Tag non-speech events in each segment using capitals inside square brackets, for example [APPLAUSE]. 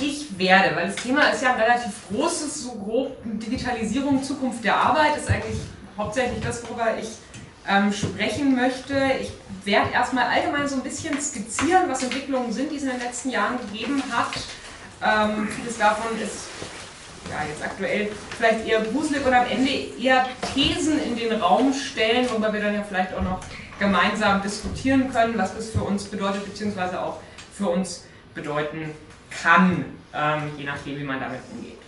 ich werde, weil das Thema ist ja ein relativ großes, so grob Digitalisierung, Zukunft der Arbeit, ist eigentlich hauptsächlich das, worüber ich ähm, sprechen möchte. Ich werde erstmal allgemein so ein bisschen skizzieren, was Entwicklungen sind, die es in den letzten Jahren gegeben hat. Ähm, vieles davon ist ja, jetzt aktuell vielleicht eher gruselig und am Ende eher Thesen in den Raum stellen, worüber wir dann ja vielleicht auch noch gemeinsam diskutieren können, was das für uns bedeutet, beziehungsweise auch für uns bedeuten kann, ähm, je nachdem, wie man damit umgeht.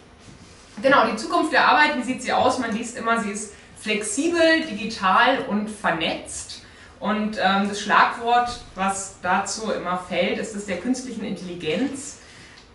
Genau, die Zukunft der Arbeit, wie sieht sie aus? Man liest immer, sie ist flexibel, digital und vernetzt. Und ähm, das Schlagwort, was dazu immer fällt, ist das der künstlichen Intelligenz.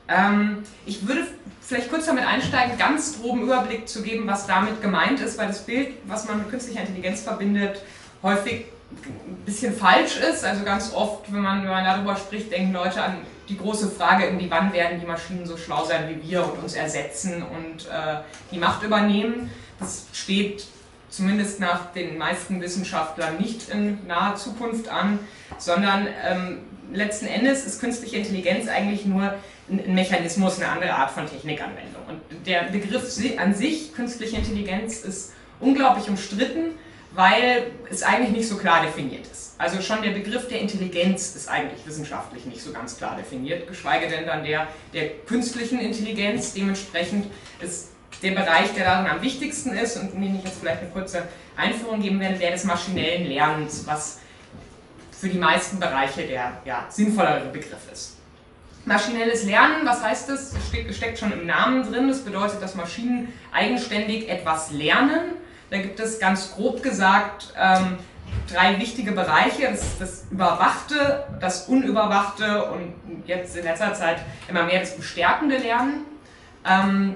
Ähm, ich würde vielleicht kurz damit einsteigen, ganz groben Überblick zu geben, was damit gemeint ist, weil das Bild, was man mit künstlicher Intelligenz verbindet, häufig ein bisschen falsch ist. Also ganz oft, wenn man, wenn man darüber spricht, denken Leute an die große Frage, irgendwie, wann werden die Maschinen so schlau sein wie wir und uns ersetzen und äh, die Macht übernehmen. Das steht zumindest nach den meisten Wissenschaftlern nicht in naher Zukunft an, sondern ähm, letzten Endes ist künstliche Intelligenz eigentlich nur ein Mechanismus, eine andere Art von Technikanwendung. Und der Begriff an sich, künstliche Intelligenz, ist unglaublich umstritten, weil es eigentlich nicht so klar definiert ist. Also schon der Begriff der Intelligenz ist eigentlich wissenschaftlich nicht so ganz klar definiert, geschweige denn dann der der künstlichen Intelligenz. Dementsprechend ist der Bereich, der darin am wichtigsten ist und in den ich jetzt vielleicht eine kurze Einführung geben werde, der des maschinellen Lernens, was für die meisten Bereiche der ja, sinnvollere Begriff ist. Maschinelles Lernen, was heißt das? Ste steckt schon im Namen drin. Das bedeutet, dass Maschinen eigenständig etwas lernen. Da gibt es ganz grob gesagt ähm, drei wichtige Bereiche. Das das Überwachte, das Unüberwachte und jetzt in letzter Zeit immer mehr das bestärkende Lernen. Ähm,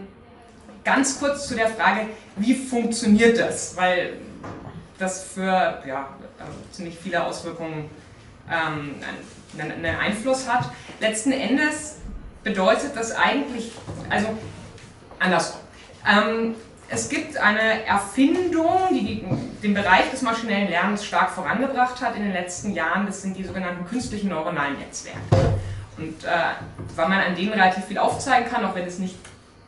ganz kurz zu der Frage, wie funktioniert das? Weil das für ja, ziemlich viele Auswirkungen ähm, einen, einen Einfluss hat. Letzten Endes bedeutet das eigentlich, also andersrum. Ähm, es gibt eine Erfindung, die den Bereich des maschinellen Lernens stark vorangebracht hat in den letzten Jahren. Das sind die sogenannten künstlichen neuronalen Netzwerke. Und äh, weil man an denen relativ viel aufzeigen kann, auch wenn es nicht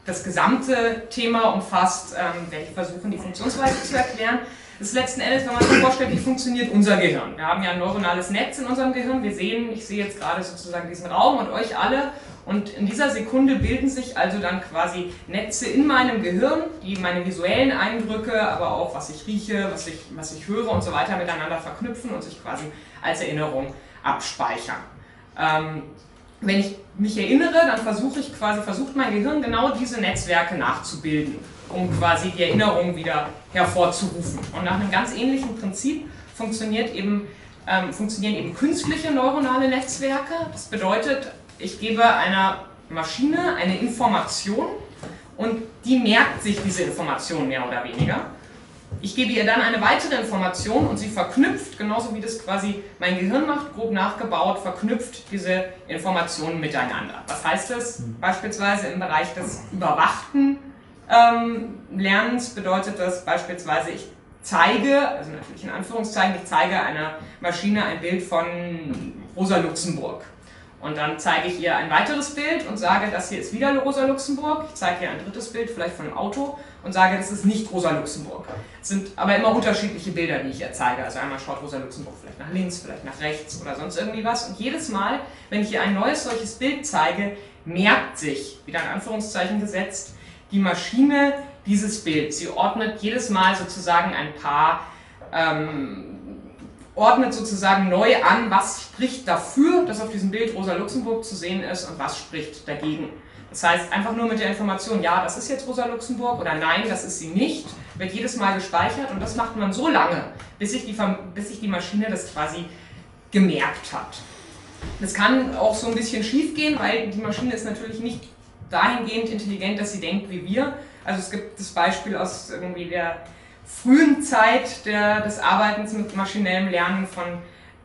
das gesamte Thema umfasst, ähm, werde ich versuchen, die Funktionsweise zu erklären. Das ist letzten Endes, wenn man sich vorstellt, wie funktioniert unser Gehirn. Wir haben ja ein neuronales Netz in unserem Gehirn. Wir sehen, ich sehe jetzt gerade sozusagen diesen Raum und euch alle. Und in dieser Sekunde bilden sich also dann quasi Netze in meinem Gehirn, die meine visuellen Eindrücke, aber auch was ich rieche, was ich, was ich höre und so weiter miteinander verknüpfen und sich quasi als Erinnerung abspeichern. Ähm, wenn ich mich erinnere, dann versuche ich quasi, versucht mein Gehirn genau diese Netzwerke nachzubilden, um quasi die Erinnerung wieder hervorzurufen. Und nach einem ganz ähnlichen Prinzip funktioniert eben, ähm, funktionieren eben künstliche neuronale Netzwerke. Das bedeutet, ich gebe einer Maschine eine Information und die merkt sich diese Information mehr oder weniger. Ich gebe ihr dann eine weitere Information und sie verknüpft, genauso wie das quasi mein Gehirn macht, grob nachgebaut, verknüpft diese Informationen miteinander. Was heißt das? Mhm. Beispielsweise im Bereich des überwachten ähm, Lernens bedeutet das beispielsweise, ich zeige, also natürlich in Anführungszeichen, ich zeige einer Maschine ein Bild von Rosa Luxemburg. Und dann zeige ich ihr ein weiteres Bild und sage, das hier ist wieder Rosa Luxemburg. Ich zeige ihr ein drittes Bild, vielleicht von einem Auto, und sage, das ist nicht Rosa Luxemburg. Es sind aber immer unterschiedliche Bilder, die ich ihr zeige. Also einmal schaut Rosa Luxemburg vielleicht nach links, vielleicht nach rechts oder sonst irgendwie was. Und jedes Mal, wenn ich ihr ein neues solches Bild zeige, merkt sich, wieder in Anführungszeichen gesetzt, die Maschine dieses Bild. Sie ordnet jedes Mal sozusagen ein paar ähm, ordnet sozusagen neu an, was spricht dafür, dass auf diesem Bild Rosa Luxemburg zu sehen ist und was spricht dagegen. Das heißt, einfach nur mit der Information, ja, das ist jetzt Rosa Luxemburg oder nein, das ist sie nicht, wird jedes Mal gespeichert und das macht man so lange, bis sich die, bis sich die Maschine das quasi gemerkt hat. Das kann auch so ein bisschen schief gehen, weil die Maschine ist natürlich nicht dahingehend intelligent, dass sie denkt wie wir. Also es gibt das Beispiel aus irgendwie der frühen Zeit der, des Arbeitens mit maschinellem Lernen von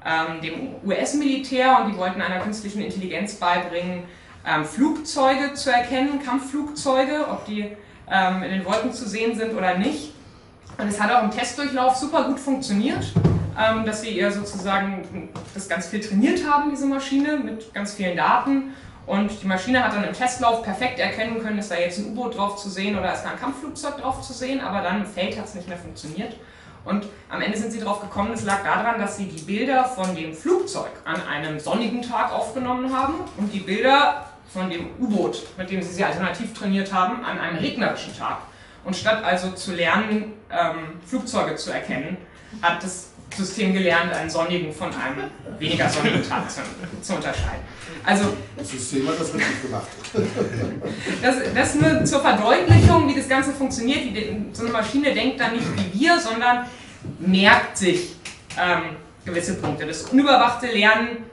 ähm, dem US-Militär und die wollten einer künstlichen Intelligenz beibringen, ähm, Flugzeuge zu erkennen, Kampfflugzeuge, ob die ähm, in den Wolken zu sehen sind oder nicht. Und es hat auch im Testdurchlauf super gut funktioniert, ähm, dass sie ihr sozusagen das ganz viel trainiert haben, diese Maschine, mit ganz vielen Daten Und die Maschine hat dann im Testlauf perfekt erkennen können, ist da jetzt ein U-Boot drauf zu sehen oder ist da ein Kampfflugzeug drauf zu sehen, aber dann im Feld hat es nicht mehr funktioniert. Und am Ende sind sie darauf gekommen, es lag daran, dass sie die Bilder von dem Flugzeug an einem sonnigen Tag aufgenommen haben und die Bilder von dem U-Boot, mit dem sie sie alternativ trainiert haben, an einem regnerischen Tag. Und statt also zu lernen, ähm, Flugzeuge zu erkennen, hat das System gelernt, einen sonnigen von einem weniger sonnigen Tag zu, zu unterscheiden. Also, das System hat das richtig gemacht. das, das nur zur Verdeutlichung, wie das Ganze funktioniert. Die, so eine Maschine denkt dann nicht wie wir, sondern merkt sich ähm, gewisse Punkte. Das unüberwachte Lernen,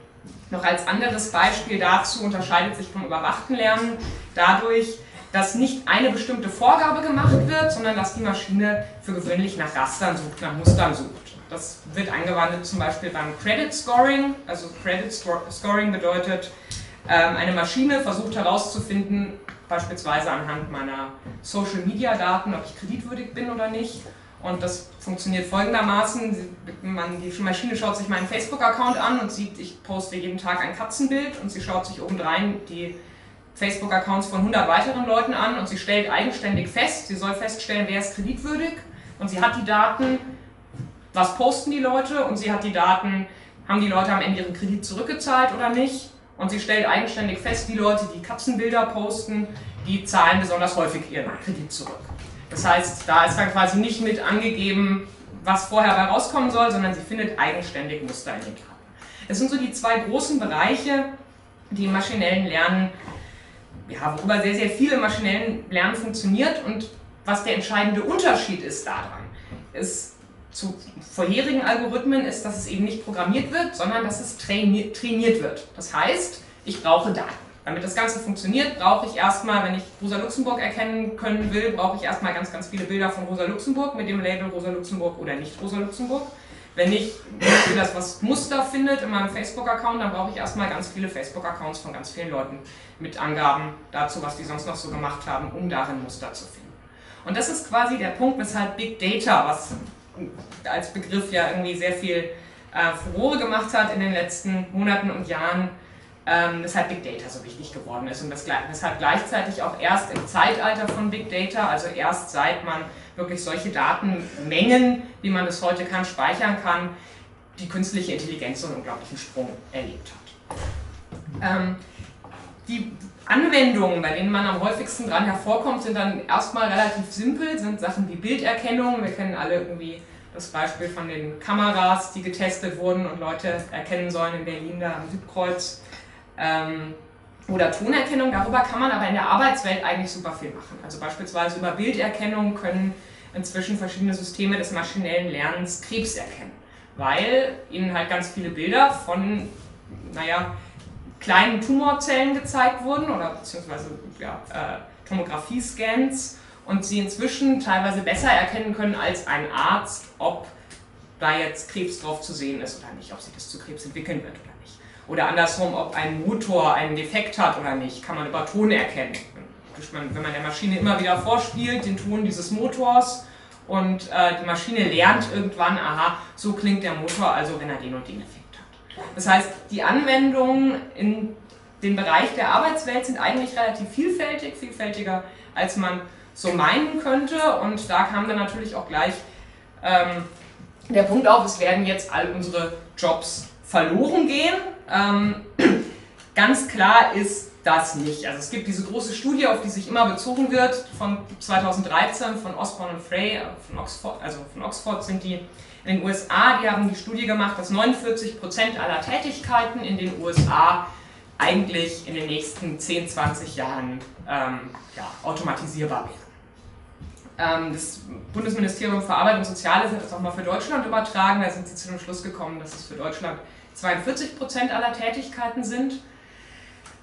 noch als anderes Beispiel dazu, unterscheidet sich vom überwachten Lernen dadurch, dass nicht eine bestimmte Vorgabe gemacht wird, sondern dass die Maschine für gewöhnlich nach Rastern sucht, nach Mustern sucht. Das wird angewandt zum Beispiel beim Credit Scoring. Also Credit Scoring bedeutet, ähm, eine Maschine versucht herauszufinden, beispielsweise anhand meiner Social Media Daten, ob ich kreditwürdig bin oder nicht. Und das funktioniert folgendermaßen: Die Maschine schaut sich meinen Facebook-Account an und sieht, ich poste jeden Tag ein Katzenbild und sie schaut sich obendrein die Facebook-Accounts von 100 weiteren Leuten an und sie stellt eigenständig fest, sie soll feststellen, wer ist kreditwürdig und sie hat die Daten, was posten die Leute und sie hat die Daten, haben die Leute am Ende ihren Kredit zurückgezahlt oder nicht. Und sie stellt eigenständig fest, die Leute, die Katzenbilder posten, die zahlen besonders häufig ihren Kredit zurück. Das heißt, da ist dann quasi nicht mit angegeben, was vorher bei rauskommen soll, sondern sie findet eigenständig Muster in den Daten. Es sind so die zwei großen Bereiche, die im maschinellen Lernen, ja, worüber sehr, sehr viel im maschinellen Lernen funktioniert und was der entscheidende Unterschied ist daran, ist, zu vorherigen Algorithmen ist, dass es eben nicht programmiert wird, sondern dass es trainiert wird. Das heißt, ich brauche Daten. Damit das Ganze funktioniert, brauche ich erstmal, wenn ich Rosa Luxemburg erkennen können will, brauche ich erstmal ganz, ganz viele Bilder von Rosa Luxemburg mit dem Label Rosa Luxemburg oder nicht Rosa Luxemburg. Wenn ich dass was Muster findet in meinem Facebook-Account, dann brauche ich erstmal ganz viele Facebook-Accounts von ganz vielen Leuten mit Angaben dazu, was die sonst noch so gemacht haben, um darin Muster zu finden. Und das ist quasi der Punkt, weshalb Big Data, was als Begriff ja irgendwie sehr viel äh, Furore gemacht hat in den letzten Monaten und Jahren, ähm, weshalb Big Data so wichtig geworden ist und weshalb gleichzeitig auch erst im Zeitalter von Big Data, also erst seit man wirklich solche Datenmengen, wie man es heute kann, speichern kann, die künstliche Intelligenz so einen unglaublichen Sprung erlebt hat. Ähm, die Anwendungen, bei denen man am häufigsten dran hervorkommt, sind dann erstmal relativ simpel, sind Sachen wie Bilderkennung. Wir kennen alle irgendwie das Beispiel von den Kameras, die getestet wurden und Leute erkennen sollen in Berlin da am Südkreuz. Ähm, oder Tonerkennung, darüber kann man aber in der Arbeitswelt eigentlich super viel machen. Also beispielsweise über Bilderkennung können inzwischen verschiedene Systeme des maschinellen Lernens Krebs erkennen, weil ihnen halt ganz viele Bilder von, naja, kleinen Tumorzellen gezeigt wurden oder beziehungsweise ja, äh, Tomographie-Scans und sie inzwischen teilweise besser erkennen können als ein Arzt, ob da jetzt Krebs drauf zu sehen ist oder nicht, ob sich das zu Krebs entwickeln wird oder nicht. Oder andersrum, ob ein Motor einen Defekt hat oder nicht, kann man über Ton erkennen. Wenn man der Maschine immer wieder vorspielt, den Ton dieses Motors und äh, die Maschine lernt irgendwann, aha, so klingt der Motor, also wenn er den und den Effekt das heißt, die Anwendungen in dem Bereich der Arbeitswelt sind eigentlich relativ vielfältig, vielfältiger als man so meinen könnte. Und da kam dann natürlich auch gleich ähm, der Punkt auf, es werden jetzt all unsere Jobs verloren gehen. Ähm, ganz klar ist das nicht. Also es gibt diese große Studie, auf die sich immer bezogen wird, von 2013 von Osborne und Frey, äh, von Oxford, also von Oxford sind die in den USA, die haben die Studie gemacht, dass 49 Prozent aller Tätigkeiten in den USA eigentlich in den nächsten 10, 20 Jahren ähm, ja, automatisierbar wären. Ähm, das Bundesministerium für Arbeit und Soziales hat das auch mal für Deutschland übertragen. Da sind sie zu dem Schluss gekommen, dass es für Deutschland 42 Prozent aller Tätigkeiten sind.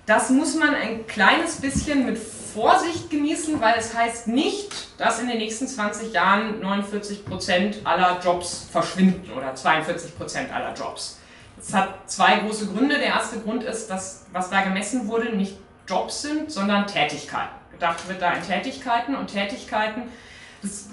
Das muss man ein kleines bisschen mit Vorsicht genießen, weil es heißt nicht, dass in den nächsten 20 Jahren 49% aller Jobs verschwinden oder 42% aller Jobs. Das hat zwei große Gründe. Der erste Grund ist, dass was da gemessen wurde, nicht Jobs sind, sondern Tätigkeiten. Gedacht wird da in Tätigkeiten und Tätigkeiten, das,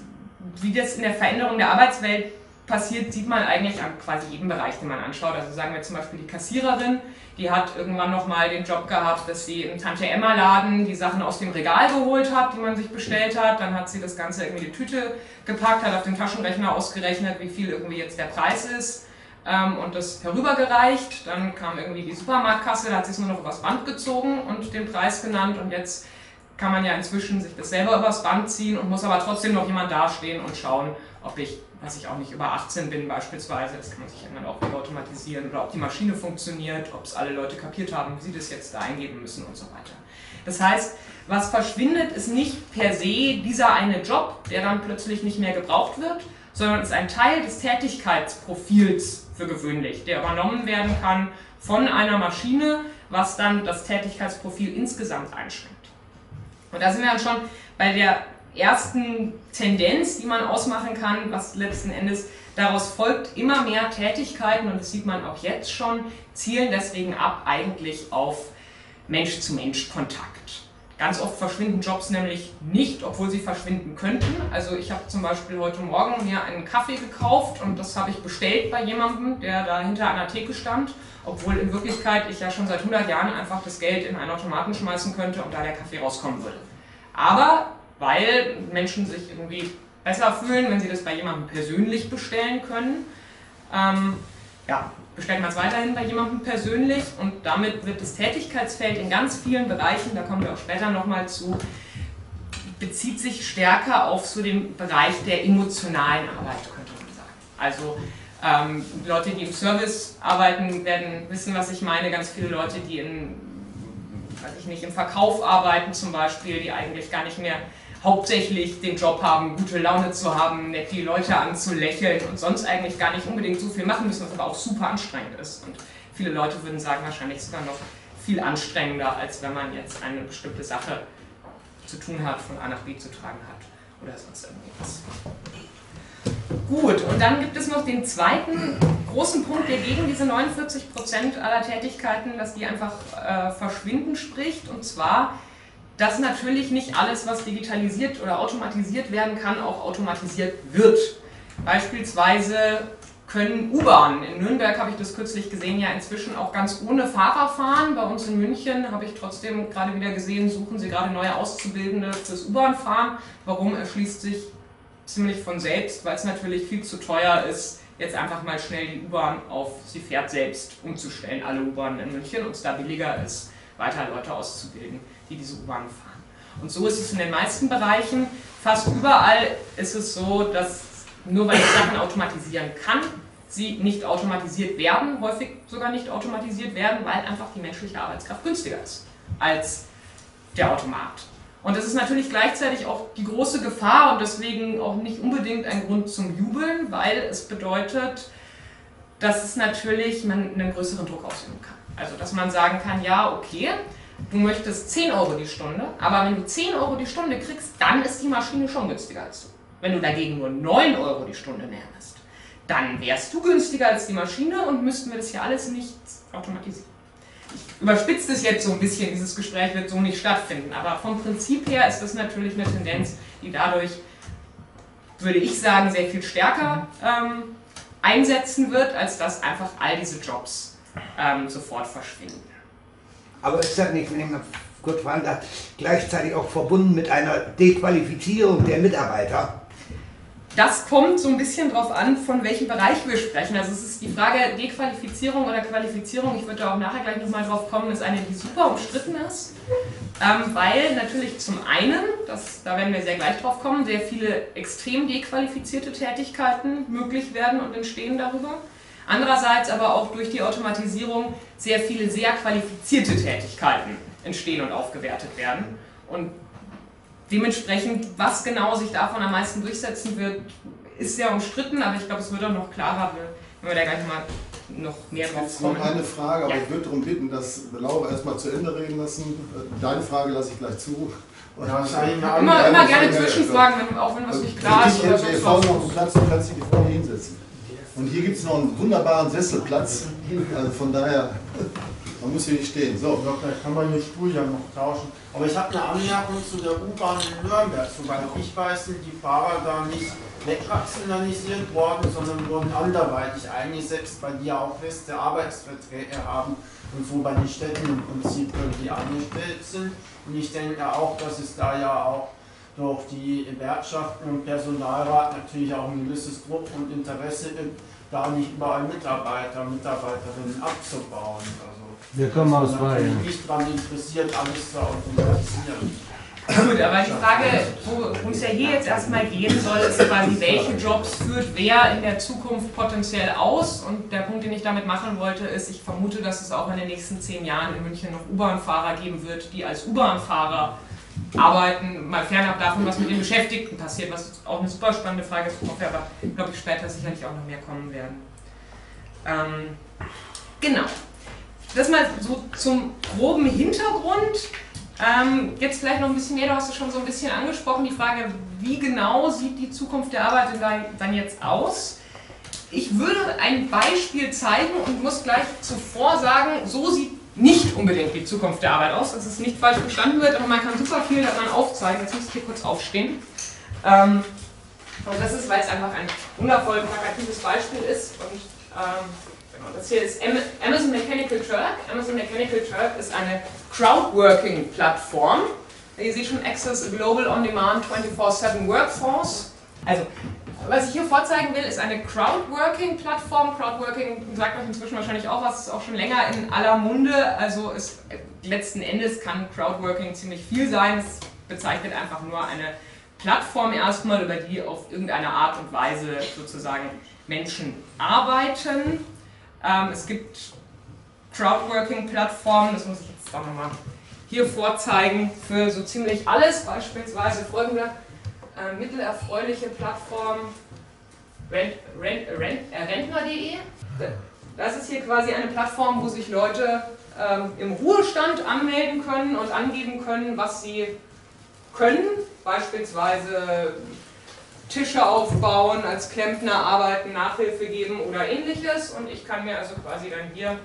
wie das in der Veränderung der Arbeitswelt passiert, sieht man eigentlich an quasi jedem Bereich, den man anschaut. Also sagen wir zum Beispiel die Kassiererin, die hat irgendwann nochmal den Job gehabt, dass sie im Tante-Emma-Laden die Sachen aus dem Regal geholt hat, die man sich bestellt hat. Dann hat sie das Ganze irgendwie in die Tüte gepackt, hat auf den Taschenrechner ausgerechnet, wie viel irgendwie jetzt der Preis ist ähm, und das herübergereicht. Dann kam irgendwie die Supermarktkasse, da hat sie es nur noch übers Band gezogen und den Preis genannt und jetzt kann man ja inzwischen sich das selber übers Band ziehen und muss aber trotzdem noch jemand dastehen und schauen, ob ich, weiß ich auch nicht, über 18 bin beispielsweise. Das kann man sich irgendwann auch automatisieren oder ob die Maschine funktioniert, ob es alle Leute kapiert haben, wie sie das jetzt da eingeben müssen und so weiter. Das heißt, was verschwindet, ist nicht per se dieser eine Job, der dann plötzlich nicht mehr gebraucht wird, sondern ist ein Teil des Tätigkeitsprofils für gewöhnlich, der übernommen werden kann von einer Maschine, was dann das Tätigkeitsprofil insgesamt einschränkt. Und da sind wir dann schon bei der ersten Tendenz, die man ausmachen kann, was letzten Endes daraus folgt, immer mehr Tätigkeiten, und das sieht man auch jetzt schon, zielen deswegen ab eigentlich auf Mensch-zu-Mensch-Kontakt. Ganz oft verschwinden Jobs nämlich nicht, obwohl sie verschwinden könnten. Also ich habe zum Beispiel heute Morgen mir einen Kaffee gekauft und das habe ich bestellt bei jemandem, der da hinter einer Theke stand, obwohl in Wirklichkeit ich ja schon seit 100 Jahren einfach das Geld in einen Automaten schmeißen könnte und da der Kaffee rauskommen würde. Aber weil Menschen sich irgendwie besser fühlen, wenn sie das bei jemandem persönlich bestellen können. Ähm, ja, bestellt man es weiterhin bei jemandem persönlich und damit wird das Tätigkeitsfeld in ganz vielen Bereichen, da kommen wir auch später nochmal zu, bezieht sich stärker auf so den Bereich der emotionalen Arbeit, könnte man sagen. Also ähm, Leute, die im Service arbeiten, werden wissen, was ich meine. Ganz viele Leute, die in, weiß ich nicht, im Verkauf arbeiten zum Beispiel, die eigentlich gar nicht mehr hauptsächlich den Job haben, gute Laune zu haben, nett die Leute anzulächeln und sonst eigentlich gar nicht unbedingt so viel machen müssen, was aber auch super anstrengend ist. Und viele Leute würden sagen, wahrscheinlich sogar noch viel anstrengender, als wenn man jetzt eine bestimmte Sache zu tun hat, von A nach B zu tragen hat oder sonst irgendwas. Gut, und dann gibt es noch den zweiten großen Punkt, der gegen diese 49 Prozent aller Tätigkeiten, dass die einfach äh, verschwinden spricht, und zwar dass natürlich nicht alles, was digitalisiert oder automatisiert werden kann, auch automatisiert wird. Beispielsweise können U-Bahnen, in Nürnberg habe ich das kürzlich gesehen, ja inzwischen auch ganz ohne Fahrer fahren. Bei uns in München habe ich trotzdem gerade wieder gesehen, suchen sie gerade neue Auszubildende fürs U-Bahn-Fahren. Warum erschließt sich ziemlich von selbst, weil es natürlich viel zu teuer ist, jetzt einfach mal schnell die U-Bahn auf sie fährt selbst umzustellen, alle U-Bahnen in München und es da billiger ist, weiter Leute auszubilden die diese U-Bahn fahren. Und so ist es in den meisten Bereichen. Fast überall ist es so, dass nur weil ich Sachen automatisieren kann, sie nicht automatisiert werden, häufig sogar nicht automatisiert werden, weil einfach die menschliche Arbeitskraft günstiger ist als der Automat. Und das ist natürlich gleichzeitig auch die große Gefahr und deswegen auch nicht unbedingt ein Grund zum Jubeln, weil es bedeutet, dass es natürlich man einen größeren Druck ausüben kann. Also dass man sagen kann, ja, okay, du möchtest 10 Euro die Stunde, aber wenn du 10 Euro die Stunde kriegst, dann ist die Maschine schon günstiger als du. Wenn du dagegen nur 9 Euro die Stunde nährst, dann wärst du günstiger als die Maschine und müssten wir das hier alles nicht automatisieren. Ich überspitze das jetzt so ein bisschen, dieses Gespräch wird so nicht stattfinden, aber vom Prinzip her ist das natürlich eine Tendenz, die dadurch, würde ich sagen, sehr viel stärker ähm, einsetzen wird, als dass einfach all diese Jobs ähm, sofort verschwinden. Aber ist das nicht, wenn ich mal kurz fragen darf, gleichzeitig auch verbunden mit einer Dequalifizierung der Mitarbeiter? Das kommt so ein bisschen darauf an, von welchem Bereich wir sprechen. Also es ist die Frage Dequalifizierung oder Qualifizierung, ich würde da auch nachher gleich nochmal drauf kommen, ist eine, die super umstritten ist. Ähm, weil natürlich zum einen, das, da werden wir sehr gleich drauf kommen, sehr viele extrem dequalifizierte Tätigkeiten möglich werden und entstehen darüber. Andererseits aber auch durch die Automatisierung sehr viele sehr qualifizierte Tätigkeiten entstehen und aufgewertet werden. Und dementsprechend, was genau sich davon am meisten durchsetzen wird, ist sehr umstritten, aber ich glaube, es wird auch noch klarer, wenn wir da gleich mal noch mehr drauf kommen. Noch eine Frage, aber ja. ich würde darum bitten, dass Laura erstmal zu Ende reden lassen. Deine Frage lasse ich gleich zu. Ja, immer, immer gerne Zwischenfragen, auch wenn was nicht klar ist. Oder wir fahren noch einen Platz, du kannst dich vorne hinsetzen. Und hier gibt es noch einen wunderbaren Sesselplatz. Also von daher. [LAUGHS] Man muss hier nicht stehen. So. Ja, vielleicht kann man die Stuhl ja noch tauschen. Aber ich habe eine Anmerkung zu der U-Bahn in Nürnberg. Soweit ich weiß, sind die Fahrer da nicht wegrationalisiert worden, sondern wurden anderweitig eingesetzt, weil die ja auch feste Arbeitsverträge haben und so bei den Städten im Prinzip irgendwie angestellt sind. Und ich denke auch, dass es da ja auch durch die Gewerkschaften und Personalrat natürlich auch ein gewisses Druck und Interesse gibt, da nicht überall Mitarbeiter, Mitarbeiterinnen abzubauen. Also, Wir kommen aus dass man natürlich Bayern. nicht daran interessiert, alles zu automatisieren. Gut, aber die Frage, worum es ja hier jetzt erstmal gehen soll, ist quasi, welche Jobs führt wer in der Zukunft potenziell aus? Und der Punkt, den ich damit machen wollte, ist, ich vermute, dass es auch in den nächsten zehn Jahren in München noch U-Bahn-Fahrer geben wird, die als U-Bahn-Fahrer arbeiten, mal fernab davon, was mit den Beschäftigten passiert, was auch eine super spannende Frage ist, worauf wir aber, glaube ich, später sicherlich auch noch mehr kommen werden. Ähm, genau. Das mal so zum groben Hintergrund. Ähm, jetzt vielleicht noch ein bisschen mehr, du hast es schon so ein bisschen angesprochen, die Frage, wie genau sieht die Zukunft der Arbeit dann jetzt aus? Ich würde ein Beispiel zeigen und muss gleich zuvor sagen, so sieht nicht unbedingt die Zukunft der Arbeit aus, dass es nicht falsch verstanden wird, aber man kann super viel daran aufzeigen. Jetzt muss ich hier kurz aufstehen. Ähm, und das ist, weil es einfach ein wundervoll plakatives Beispiel ist. Und ähm, genau, das hier ist Am- Amazon Mechanical Turk. Amazon Mechanical Turk ist eine Crowdworking-Plattform. Ihr seht schon Access a Global On-Demand 24-7 Workforce. Also, was ich hier vorzeigen will, ist eine Crowdworking-Plattform. Crowdworking sagt euch inzwischen wahrscheinlich auch was, ist auch schon länger in aller Munde. Also ist, letzten Endes kann Crowdworking ziemlich viel sein. Es bezeichnet einfach nur eine Plattform erstmal, über die auf irgendeine Art und Weise sozusagen Menschen arbeiten. Ähm, es gibt Crowdworking-Plattformen, das muss ich jetzt auch nochmal hier vorzeigen, für so ziemlich alles, beispielsweise folgende äh, mittelerfreuliche Plattform Rent, Rent, Rent, äh, Rentner.de. Das ist hier quasi eine Plattform, wo sich Leute ähm, im Ruhestand anmelden können und angeben können, was sie können, beispielsweise Tische aufbauen, als Klempner arbeiten, Nachhilfe geben oder ähnliches. Und ich kann mir also quasi dann hier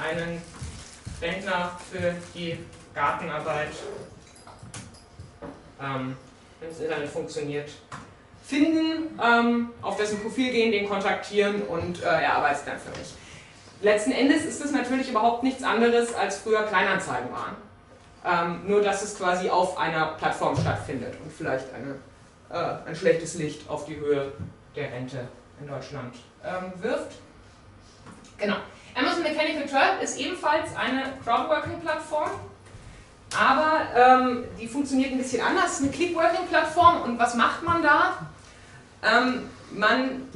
einen Rentner für die Gartenarbeit, ähm, wenn das Internet funktioniert, finden, ähm, auf dessen Profil gehen, den kontaktieren und äh, er arbeitet dann für mich. Letzten Endes ist es natürlich überhaupt nichts anderes, als früher Kleinanzeigen waren. Ähm, nur, dass es quasi auf einer Plattform stattfindet und vielleicht eine, äh, ein schlechtes Licht auf die Höhe der Rente in Deutschland ähm, wirft. Genau. Amazon Mechanical Turk ist ebenfalls eine Crowdworking-Plattform, aber ähm, die funktioniert ein bisschen anders. Es ist eine Clickworking-Plattform und was macht man da? Ähm, man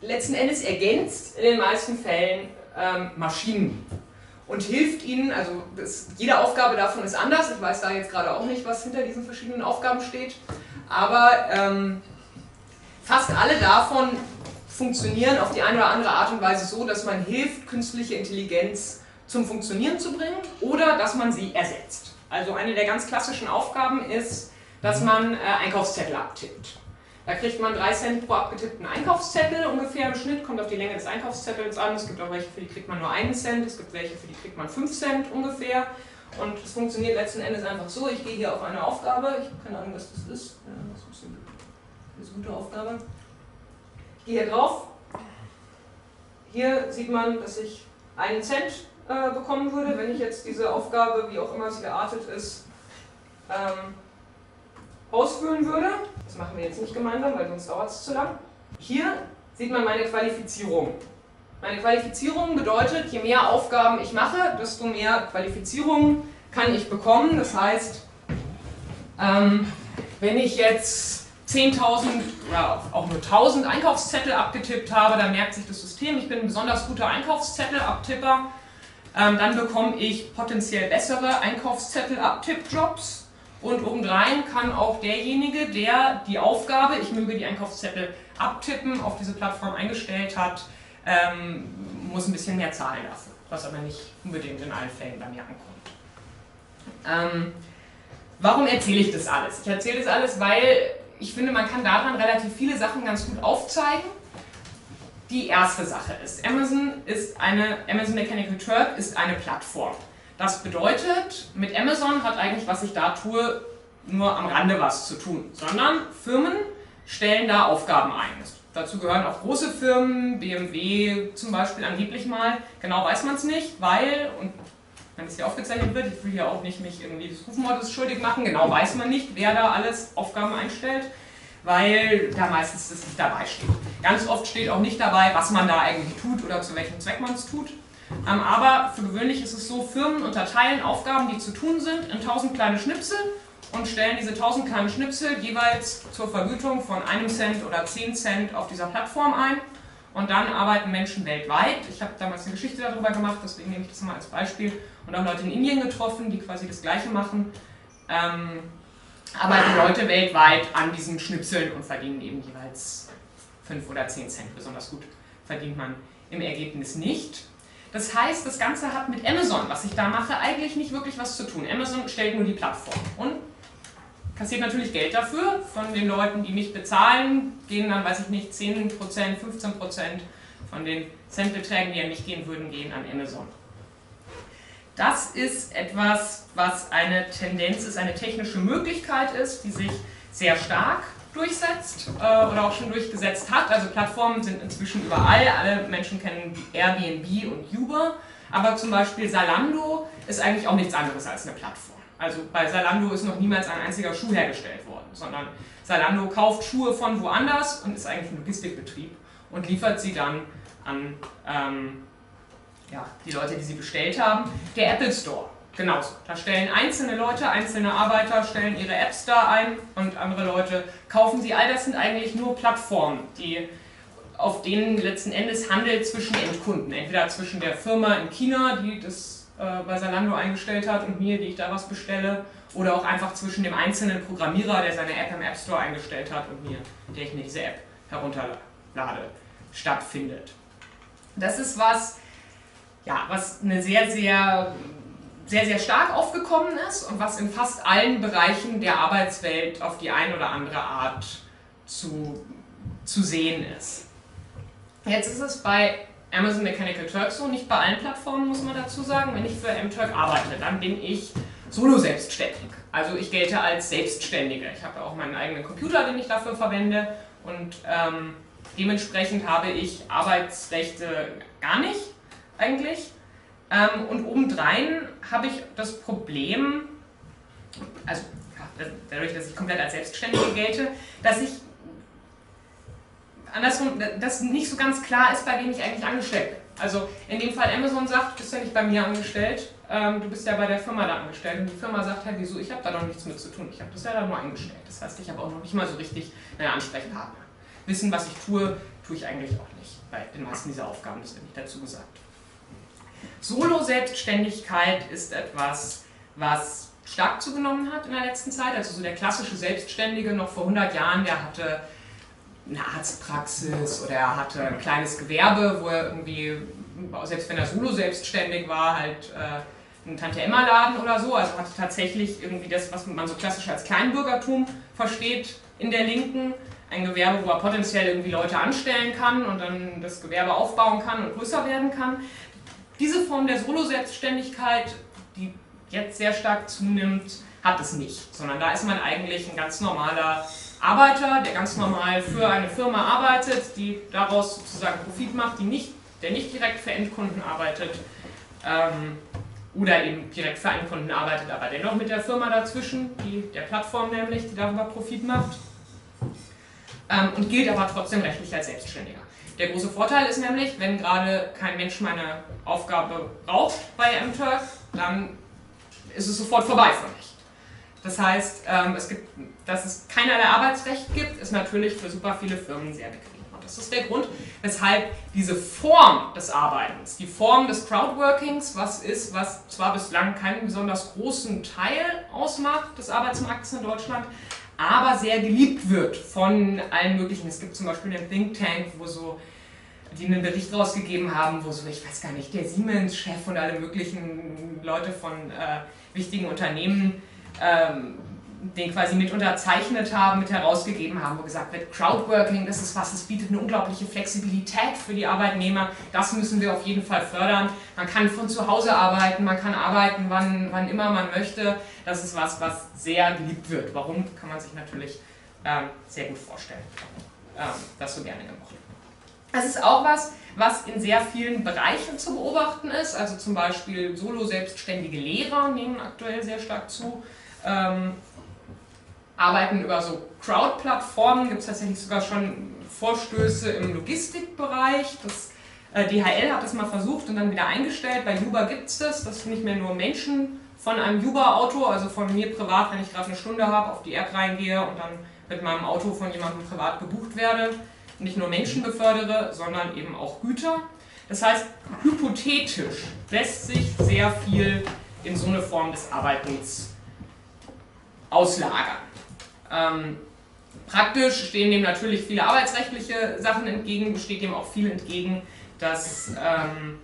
letzten Endes ergänzt in den meisten Fällen ähm, Maschinen und hilft ihnen, also das, jede Aufgabe davon ist anders, ich weiß da jetzt gerade auch nicht, was hinter diesen verschiedenen Aufgaben steht, aber ähm, fast alle davon funktionieren auf die eine oder andere Art und Weise so, dass man hilft, künstliche Intelligenz zum Funktionieren zu bringen oder dass man sie ersetzt. Also eine der ganz klassischen Aufgaben ist, dass man äh, Einkaufszettel abtippt. Da kriegt man 3 Cent pro abgetippten Einkaufszettel ungefähr im Schnitt, kommt auf die Länge des Einkaufszettels an. Es gibt auch welche, für die kriegt man nur einen Cent, es gibt welche, für die kriegt man 5 Cent ungefähr. Und es funktioniert letzten Endes einfach so, ich gehe hier auf eine Aufgabe, ich habe keine Ahnung, was das ist. Ja, das ist ist eine gute Aufgabe. Ich gehe hier drauf. Hier sieht man, dass ich einen Cent äh, bekommen würde, wenn ich jetzt diese Aufgabe, wie auch immer sie geartet ist, ähm, ausfüllen würde. Das machen wir jetzt nicht gemeinsam, weil sonst dauert es zu lang. Hier sieht man meine Qualifizierung. Meine Qualifizierung bedeutet, je mehr Aufgaben ich mache, desto mehr Qualifizierung kann ich bekommen. Das heißt, ähm, wenn ich jetzt 10.000 oder auch nur 1.000 Einkaufszettel abgetippt habe, dann merkt sich das System, ich bin ein besonders guter Einkaufszettel-Abtipper. Ähm, dann bekomme ich potenziell bessere Einkaufszettel-Abtipp-Jobs. Und obendrein kann auch derjenige, der die Aufgabe, ich möge die Einkaufszettel abtippen, auf diese Plattform eingestellt hat, ähm, muss ein bisschen mehr zahlen dafür, was aber nicht unbedingt in allen Fällen bei mir ankommt. Ähm, warum erzähle ich das alles? Ich erzähle das alles, weil ich finde, man kann daran relativ viele Sachen ganz gut aufzeigen. Die erste Sache ist, Amazon ist eine, Amazon Mechanical Turk ist eine Plattform. Das bedeutet, mit Amazon hat eigentlich, was ich da tue, nur am Rande was zu tun, sondern Firmen stellen da Aufgaben ein. Dazu gehören auch große Firmen, BMW zum Beispiel angeblich mal. Genau weiß man es nicht, weil, und wenn es hier aufgezeichnet wird, ich will hier auch nicht mich irgendwie des Rufmordes schuldig machen, genau weiß man nicht, wer da alles Aufgaben einstellt, weil da meistens das nicht dabei steht. Ganz oft steht auch nicht dabei, was man da eigentlich tut oder zu welchem Zweck man es tut. Ähm, aber für gewöhnlich ist es so, Firmen unterteilen Aufgaben, die zu tun sind, in tausend kleine Schnipsel und stellen diese 1000 kleinen Schnipsel jeweils zur Vergütung von einem Cent oder 10 Cent auf dieser Plattform ein. Und dann arbeiten Menschen weltweit. Ich habe damals eine Geschichte darüber gemacht, deswegen nehme ich das mal als Beispiel. Und auch Leute in Indien getroffen, die quasi das Gleiche machen. Ähm, arbeiten Leute weltweit an diesen Schnipseln und verdienen eben jeweils 5 oder 10 Cent. Besonders gut verdient man im Ergebnis nicht. Das heißt, das Ganze hat mit Amazon, was ich da mache, eigentlich nicht wirklich was zu tun. Amazon stellt nur die Plattform. Und kassiert natürlich Geld dafür von den Leuten, die mich bezahlen, gehen dann, weiß ich nicht, 10%, 15% von den Centbeträgen, die an mich gehen würden, gehen an Amazon. Das ist etwas, was eine Tendenz ist, eine technische Möglichkeit ist, die sich sehr stark durchsetzt äh, oder auch schon durchgesetzt hat. Also Plattformen sind inzwischen überall, alle Menschen kennen Airbnb und Uber, aber zum Beispiel Salando ist eigentlich auch nichts anderes als eine Plattform. Also bei Salando ist noch niemals ein einziger Schuh hergestellt worden, sondern Salando kauft Schuhe von woanders und ist eigentlich ein Logistikbetrieb und liefert sie dann an ähm, ja, die Leute, die sie bestellt haben. Der Apple Store, genauso. Da stellen einzelne Leute, einzelne Arbeiter stellen ihre Apps da ein und andere Leute kaufen sie. All das sind eigentlich nur Plattformen, die auf denen letzten Endes Handel zwischen Endkunden, entweder zwischen der Firma in China, die das äh, bei Salando eingestellt hat und mir, die ich da was bestelle, oder auch einfach zwischen dem einzelnen Programmierer, der seine App im App Store eingestellt hat und mir, der ich mir diese App herunterlade, stattfindet. Das ist was, ja, was eine sehr, sehr, sehr, sehr stark aufgekommen ist und was in fast allen Bereichen der Arbeitswelt auf die eine oder andere Art zu, zu sehen ist. Jetzt ist es bei Amazon Mechanical Turk so, nicht bei allen Plattformen muss man dazu sagen. Wenn ich für MTurk arbeite, dann bin ich solo selbstständig. Also ich gelte als Selbstständiger. Ich habe auch meinen eigenen Computer, den ich dafür verwende und ähm, dementsprechend habe ich Arbeitsrechte gar nicht eigentlich. Ähm, und obendrein habe ich das Problem, also dadurch, dass ich komplett als Selbstständige gelte, dass ich andersrum, dass nicht so ganz klar ist, bei wem ich eigentlich angestellt bin. Also in dem Fall Amazon sagt, du bist ja nicht bei mir angestellt, ähm, du bist ja bei der Firma da angestellt. Und die Firma sagt halt, wieso, ich habe da doch nichts mit zu tun, ich habe das ja da nur eingestellt. Das heißt, ich habe auch noch nicht mal so richtig eine Ansprechpartner. Wissen, was ich tue, tue ich eigentlich auch nicht bei den meisten dieser Aufgaben, das wird nicht dazu gesagt. Solo-Selbstständigkeit ist etwas, was stark zugenommen hat in der letzten Zeit. Also so der klassische Selbstständige noch vor 100 Jahren, der hatte eine Arztpraxis oder er hatte ein kleines Gewerbe, wo er irgendwie, selbst wenn er solo selbstständig war, halt äh, einen Tante-Emma-Laden oder so. Also hatte tatsächlich irgendwie das, was man so klassisch als Kleinbürgertum versteht in der Linken. Ein Gewerbe, wo er potenziell irgendwie Leute anstellen kann und dann das Gewerbe aufbauen kann und größer werden kann. Diese Form der Solo-Selbstständigkeit, die jetzt sehr stark zunimmt, hat es nicht, sondern da ist man eigentlich ein ganz normaler Arbeiter, der ganz normal für eine Firma arbeitet, die daraus sozusagen Profit macht, die nicht, der nicht direkt für Endkunden arbeitet ähm, oder eben direkt für Endkunden arbeitet, aber dennoch mit der Firma dazwischen, die, der Plattform nämlich, die darüber Profit macht ähm, und gilt aber trotzdem rechtlich als Selbstständiger. Der große Vorteil ist nämlich, wenn gerade kein Mensch meine Aufgabe braucht bei MTurf, dann ist es sofort vorbei für mich. Das heißt, ähm, es gibt, dass es keinerlei Arbeitsrecht gibt, ist natürlich für super viele Firmen sehr bequem. Und das ist der Grund, weshalb diese Form des Arbeitens, die Form des Crowdworkings, was ist, was zwar bislang keinen besonders großen Teil ausmacht des Arbeitsmarktes in Deutschland, aber sehr geliebt wird von allen möglichen. Es gibt zum Beispiel einen Think Tank, wo so die einen Bericht rausgegeben haben, wo so, ich weiß gar nicht, der Siemens-Chef und alle möglichen Leute von äh, wichtigen Unternehmen ähm, den quasi mit unterzeichnet haben, mit herausgegeben haben, wo gesagt wird, Crowdworking, das ist was, das bietet eine unglaubliche Flexibilität für die Arbeitnehmer, das müssen wir auf jeden Fall fördern. Man kann von zu Hause arbeiten, man kann arbeiten, wann, wann immer man möchte. Das ist was, was sehr geliebt wird. Warum, kann man sich natürlich ähm, sehr gut vorstellen. Ähm, das so gerne gemacht. Das ist auch was, was in sehr vielen Bereichen zu beobachten ist. Also zum Beispiel solo-selbstständige Lehrer nehmen aktuell sehr stark zu. Ähm, arbeiten über so Crowd-Plattformen, gibt es tatsächlich sogar schon Vorstöße im Logistikbereich. Das, äh, DHL hat das mal versucht und dann wieder eingestellt. Bei Uber gibt es das, dass nicht mehr nur Menschen von einem Uber-Auto, also von mir privat, wenn ich gerade eine Stunde habe, auf die App reingehe und dann mit meinem Auto von jemandem privat gebucht werde, nicht nur Menschen befördere, sondern eben auch Güter. Das heißt, hypothetisch lässt sich sehr viel in so eine Form des Arbeitens auslagern. Ähm, praktisch stehen dem natürlich viele arbeitsrechtliche Sachen entgegen, steht dem auch viel entgegen, dass ähm,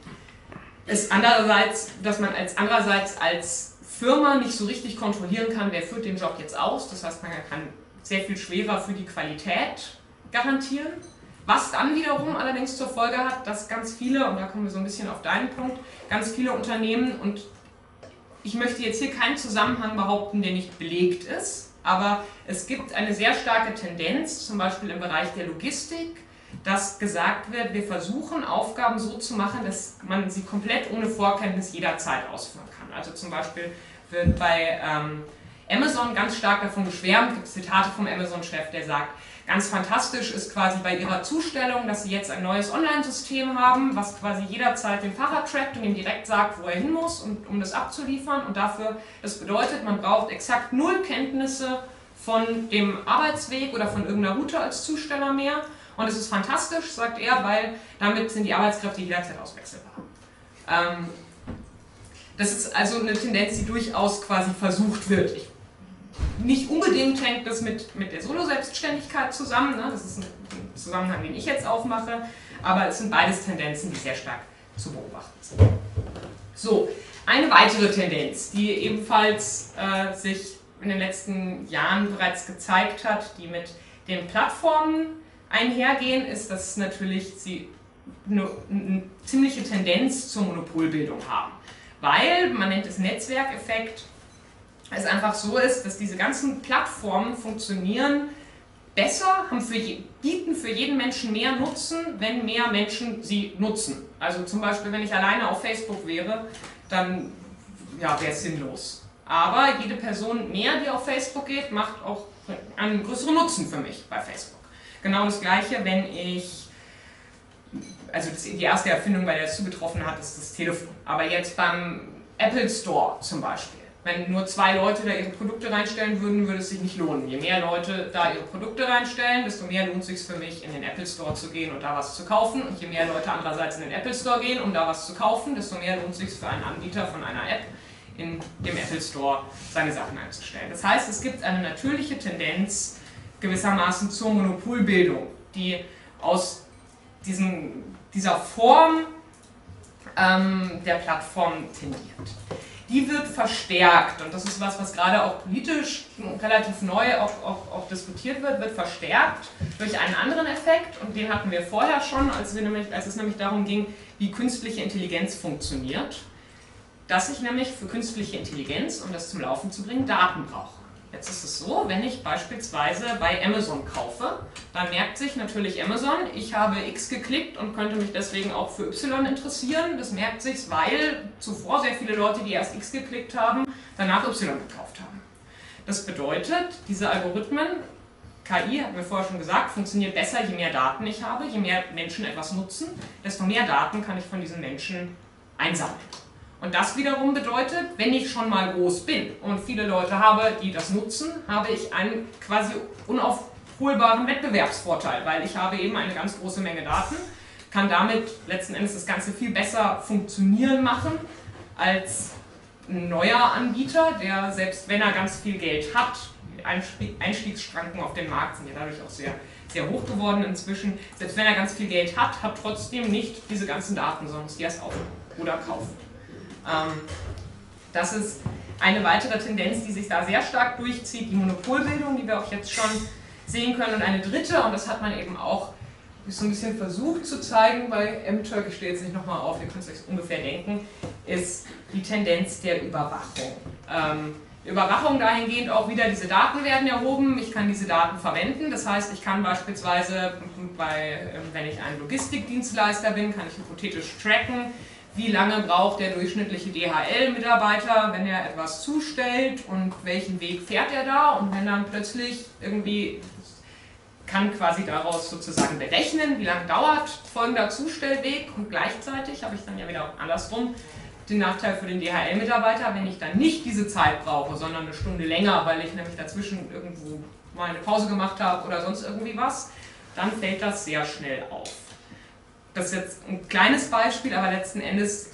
es andererseits, dass man als andererseits als Firma nicht so richtig kontrollieren kann, wer führt den Job jetzt aus. Das heißt, man kann sehr viel schwerer für die Qualität garantieren. Was dann wiederum allerdings zur Folge hat, dass ganz viele, und da kommen wir so ein bisschen auf deinen Punkt, ganz viele Unternehmen, und ich möchte jetzt hier keinen Zusammenhang behaupten, der nicht belegt ist, aber es gibt eine sehr starke Tendenz, zum Beispiel im Bereich der Logistik, dass gesagt wird, wir versuchen Aufgaben so zu machen, dass man sie komplett ohne Vorkenntnis jederzeit ausführen kann. Also zum Beispiel wird bei ähm, Amazon ganz stark davon geschwärmt, gibt Zitate vom Amazon-Chef, der sagt, ganz fantastisch ist quasi bei ihrer Zustellung, dass sie jetzt ein neues Online-System haben, was quasi jederzeit den Fahrer trackt und ihm direkt sagt, wo er hin muss, und, um das abzuliefern. Und dafür, das bedeutet, man braucht exakt null Kenntnisse von dem Arbeitsweg oder von irgendeiner Route als Zusteller mehr. Und es ist fantastisch, sagt er, weil damit sind die Arbeitskräfte jederzeit auswechselbar. Ähm, das ist also eine Tendenz, die durchaus quasi versucht wird. Ich nicht unbedingt hängt das mit, mit der Solo-Selbstständigkeit zusammen. Ne? Das ist ein Zusammenhang, den ich jetzt aufmache. Aber es sind beides Tendenzen, die sehr stark zu beobachten sind. So, eine weitere Tendenz, die ebenfalls äh, sich in den letzten Jahren bereits gezeigt hat, die mit den Plattformen einhergehen, ist, dass natürlich sie eine, eine ziemliche Tendenz zur Monopolbildung haben. Weil, man nennt es Netzwerkeffekt, es einfach so ist, dass diese ganzen Plattformen funktionieren besser, für je, bieten für jeden Menschen mehr Nutzen, wenn mehr Menschen sie nutzen. Also zum Beispiel, wenn ich alleine auf Facebook wäre, dann ja, wäre es sinnlos. Aber jede Person mehr, die auf Facebook geht, macht auch einen größeren Nutzen für mich bei Facebook. Genau das gleiche, wenn ich, also die erste Erfindung, bei der es zugetroffen hat, ist das Telefon. Aber jetzt beim Apple Store zum Beispiel wenn nur zwei Leute da ihre Produkte reinstellen würden, würde es sich nicht lohnen. Je mehr Leute da ihre Produkte reinstellen, desto mehr lohnt es sich für mich, in den Apple Store zu gehen und da was zu kaufen. Und je mehr Leute andererseits in den Apple Store gehen, um da was zu kaufen, desto mehr lohnt es sich für einen Anbieter von einer App, in dem Apple Store seine Sachen einzustellen. Das heißt, es gibt eine natürliche Tendenz gewissermaßen zur Monopolbildung, die aus diesen, dieser Form ähm, der Plattform tendiert die wird verstärkt. Und das ist was, was gerade auch politisch relativ neu auch, auch, auch, diskutiert wird, wird verstärkt durch einen anderen Effekt. Und den hatten wir vorher schon, als, wir nämlich, als es nämlich darum ging, wie künstliche Intelligenz funktioniert. Dass ich nämlich für künstliche Intelligenz, um das zum Laufen zu bringen, Daten brauche. Jetzt ist es so, wenn ich beispielsweise bei Amazon kaufe, dann merkt sich natürlich Amazon, ich habe X geklickt und könnte mich deswegen auch für Y interessieren. Das merkt sich, weil zuvor sehr viele Leute, die erst X geklickt haben, danach Y gekauft haben. Das bedeutet, diese Algorithmen, KI, hatten wir vorher schon gesagt, funktioniert besser, je mehr Daten ich habe, je mehr Menschen etwas nutzen, desto mehr Daten kann ich von diesen Menschen einsammeln. Und das wiederum bedeutet, wenn ich schon mal groß bin und viele Leute habe, die das nutzen, habe ich einen quasi unaufholbaren Wettbewerbsvorteil, weil ich habe eben eine ganz große Menge Daten, kann damit letzten Endes das Ganze viel besser funktionieren machen als ein neuer Anbieter, der selbst wenn er ganz viel Geld hat, Einstiegsschranken auf den Markt sind ja dadurch auch sehr, sehr hoch geworden inzwischen, selbst wenn er ganz viel Geld hat, hat trotzdem nicht diese ganzen Daten, sondern muss die erst aufbauen oder kaufen. Ähm, das ist eine weitere Tendenz, die sich da sehr stark durchzieht, die Monopolbildung, die wir auch jetzt schon sehen können. Und eine dritte, und das hat man eben auch so ein bisschen versucht zu zeigen bei M-Turk, ich stehe jetzt nicht nochmal auf, ihr könnt es euch ungefähr denken, ist die Tendenz der Überwachung. Ähm, Überwachung dahingehend auch wieder, diese Daten werden erhoben, ich kann diese Daten verwenden, das heißt, ich kann beispielsweise, bei, ähm, wenn ich ein Logistikdienstleister bin, kann ich hypothetisch tracken, wie lange braucht der durchschnittliche DHL-Mitarbeiter, wenn er etwas zustellt? Und welchen Weg fährt er da? Und wenn dann plötzlich irgendwie kann quasi daraus sozusagen berechnen, wie lange dauert folgender Zustellweg? Und gleichzeitig habe ich dann ja wieder andersrum den Nachteil für den DHL-Mitarbeiter, wenn ich dann nicht diese Zeit brauche, sondern eine Stunde länger, weil ich nämlich dazwischen irgendwo mal eine Pause gemacht habe oder sonst irgendwie was, dann fällt das sehr schnell auf. Das ist jetzt ein kleines Beispiel, aber letzten Endes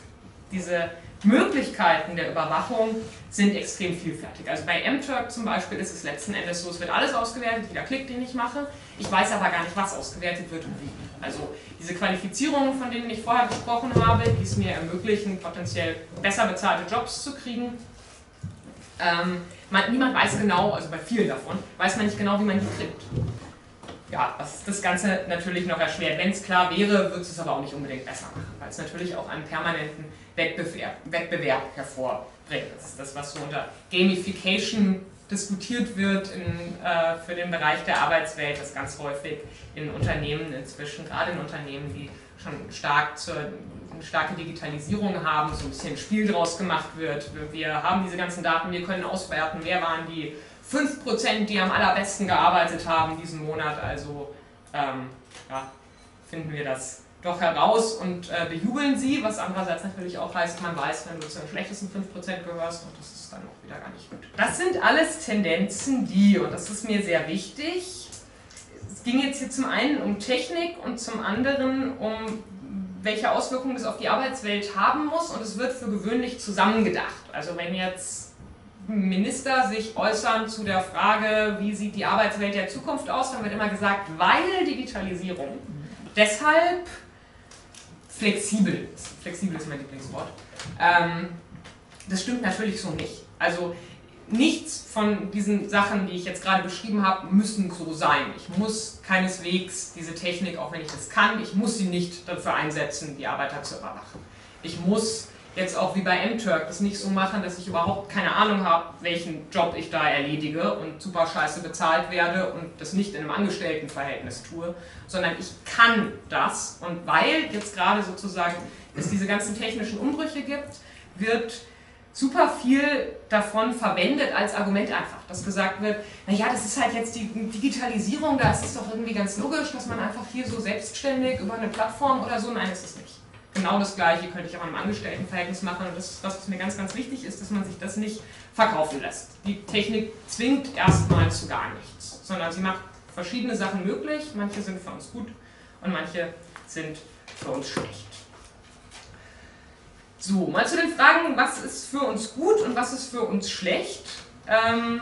diese Möglichkeiten der Überwachung sind extrem vielfältig. Also bei MTurk zum Beispiel ist es letzten Endes so, es wird alles ausgewertet, jeder Klick, den ich mache. Ich weiß aber gar nicht, was ausgewertet wird und wie. Also diese Qualifizierungen, von denen ich vorher gesprochen habe, die es mir ermöglichen, potenziell besser bezahlte Jobs zu kriegen. Ähm, man, niemand weiß genau, also bei vielen davon, weiß man nicht genau, wie man die kriegt. Ja, was das Ganze natürlich noch erschwert. Wenn es klar wäre, würde es aber auch nicht unbedingt besser machen, weil es natürlich auch einen permanenten Wettbewerb, Wettbewerb hervorbringt. Das ist das, was so unter Gamification diskutiert wird in, äh, für den Bereich der Arbeitswelt, das ganz häufig in Unternehmen inzwischen, gerade in Unternehmen, die schon stark zur, eine starke Digitalisierung haben, so ein bisschen Spiel draus gemacht wird. Wir haben diese ganzen Daten, wir können auswerten, wer waren die 5%, die am allerbesten gearbeitet haben diesen Monat. Also ähm, ja, finden wir das doch heraus und äh, bejubeln sie, was andererseits natürlich auch heißt, man weiß, wenn du zu den schlechtesten 5% gehörst und das ist dann auch wieder gar nicht gut. Das sind alles Tendenzen, die, und das ist mir sehr wichtig, es ging jetzt hier zum einen um Technik und zum anderen um welche Auswirkungen das auf die Arbeitswelt haben muss und es wird für gewöhnlich zusammengedacht. Also wenn jetzt Minister sich äußern zu der Frage, wie sieht die Arbeitswelt der Zukunft aus, dann wird immer gesagt, weil Digitalisierung. Deshalb flexibel ist. Flexibel ist mein Lieblingswort. Ähm, das stimmt natürlich so nicht. Also nichts von diesen Sachen, die ich jetzt gerade beschrieben habe, müssen so sein. Ich muss keineswegs diese Technik, auch wenn ich das kann, ich muss sie nicht dafür einsetzen, die Arbeiter zu überwachen. Ich muss jetzt auch wie bei MTurk das nicht so machen, dass ich überhaupt keine Ahnung habe, welchen Job ich da erledige und super scheiße bezahlt werde und das nicht in einem Angestelltenverhältnis tue, sondern ich kann das. Und weil jetzt gerade sozusagen es diese ganzen technischen Umbrüche gibt, wird super viel davon verwendet als Argument einfach, dass gesagt wird, naja, das ist halt jetzt die Digitalisierung, da ist es doch irgendwie ganz logisch, dass man einfach hier so selbstständig über eine Plattform oder so, nein, ist es nicht genau das Gleiche könnte ich auch einem Angestelltenverhältnis machen. Und das ist was, was mir ganz, ganz wichtig ist, dass man sich das nicht verkaufen lässt. Die Technik zwingt erstmal zu gar nichts, sondern sie macht verschiedene Sachen möglich. Manche sind für uns gut und manche sind für uns schlecht. So, mal zu den Fragen, was ist für uns gut und was ist für uns schlecht. Ähm,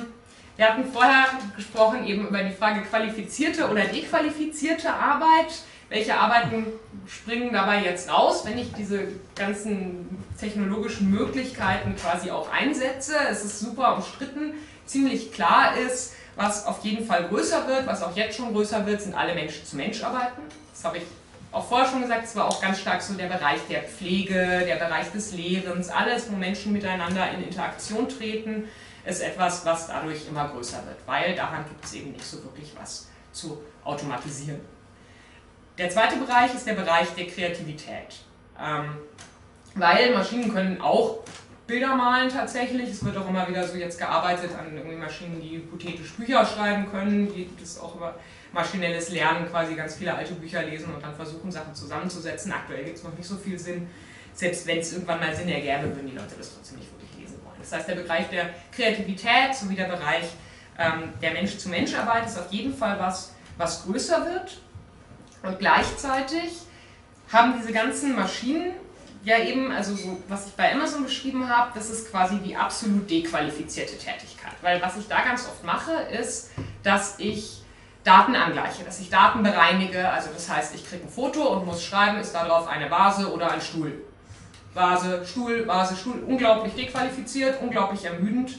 wir hatten vorher gesprochen eben über die Frage qualifizierte oder dequalifizierte Arbeit. Welche Arbeiten springen dabei jetzt raus, wenn ich diese ganzen technologischen Möglichkeiten quasi auch einsetze? Es ist super umstritten. Ziemlich klar ist, was auf jeden Fall größer wird, was auch jetzt schon größer wird, sind alle Mensch-zu-Mensch-Arbeiten. Das habe ich auch vorher schon gesagt, es war auch ganz stark so der Bereich der Pflege, der Bereich des Lehrens, alles, wo Menschen miteinander in Interaktion treten, ist etwas, was dadurch immer größer wird, weil daran gibt es eben nicht so wirklich was zu automatisieren. Der zweite Bereich ist der Bereich der Kreativität. Ähm, weil Maschinen können auch Bilder malen tatsächlich. Es wird auch immer wieder so jetzt gearbeitet an irgendwie Maschinen, die hypothetisch Bücher schreiben können, die das auch über maschinelles Lernen quasi ganz viele alte Bücher lesen und dann versuchen, Sachen zusammenzusetzen. Aktuell gibt es noch nicht so viel Sinn. Selbst wenn es irgendwann mal Sinn ergäbe, würden die Leute das trotzdem nicht wirklich lesen wollen. Das heißt, der Bereich der Kreativität sowie der Bereich ähm, der Mensch-zu-Mensch-Arbeit ist auf jeden Fall was, was größer wird und gleichzeitig haben diese ganzen Maschinen ja eben, also so, was ich bei Amazon beschrieben habe, das ist quasi die absolut dequalifizierte Tätigkeit. Weil was ich da ganz oft mache, ist, dass ich Daten angleiche, dass ich Daten bereinige. Also das heißt, ich kriege ein Foto und muss schreiben, ist darauf eine Vase oder ein Stuhl. Vase, Stuhl, Vase, Stuhl, unglaublich dequalifiziert, unglaublich ermüdend.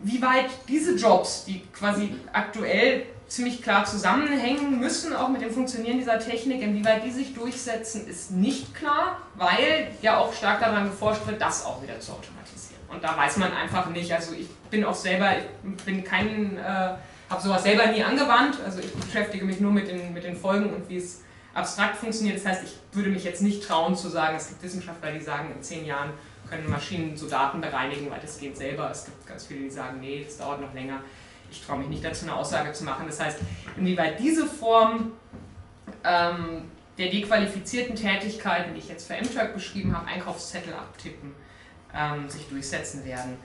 Wie weit diese Jobs, die quasi aktuell ziemlich klar zusammenhängen müssen, auch mit dem Funktionieren dieser Technik. Inwieweit die sich durchsetzen, ist nicht klar, weil ja auch stark daran geforscht wird, das auch wieder zu automatisieren. Und da weiß man einfach nicht. Also ich bin auch selber, ich bin kein, äh, habe sowas selber nie angewandt. Also ich beschäftige mich nur mit den, mit den Folgen und wie es abstrakt funktioniert. Das heißt, ich würde mich jetzt nicht trauen zu sagen, es gibt Wissenschaftler, die sagen, in zehn Jahren können Maschinen so Daten bereinigen, weil das geht selber. Es gibt ganz viele, die sagen, nee, das dauert noch länger ich traue mich nicht dazu, eine Aussage zu machen. Das heißt, inwieweit diese Form ähm, der dequalifizierten Tätigkeiten, die ich jetzt für MTurk beschrieben habe, Einkaufszettel abtippen, ähm, sich durchsetzen werden,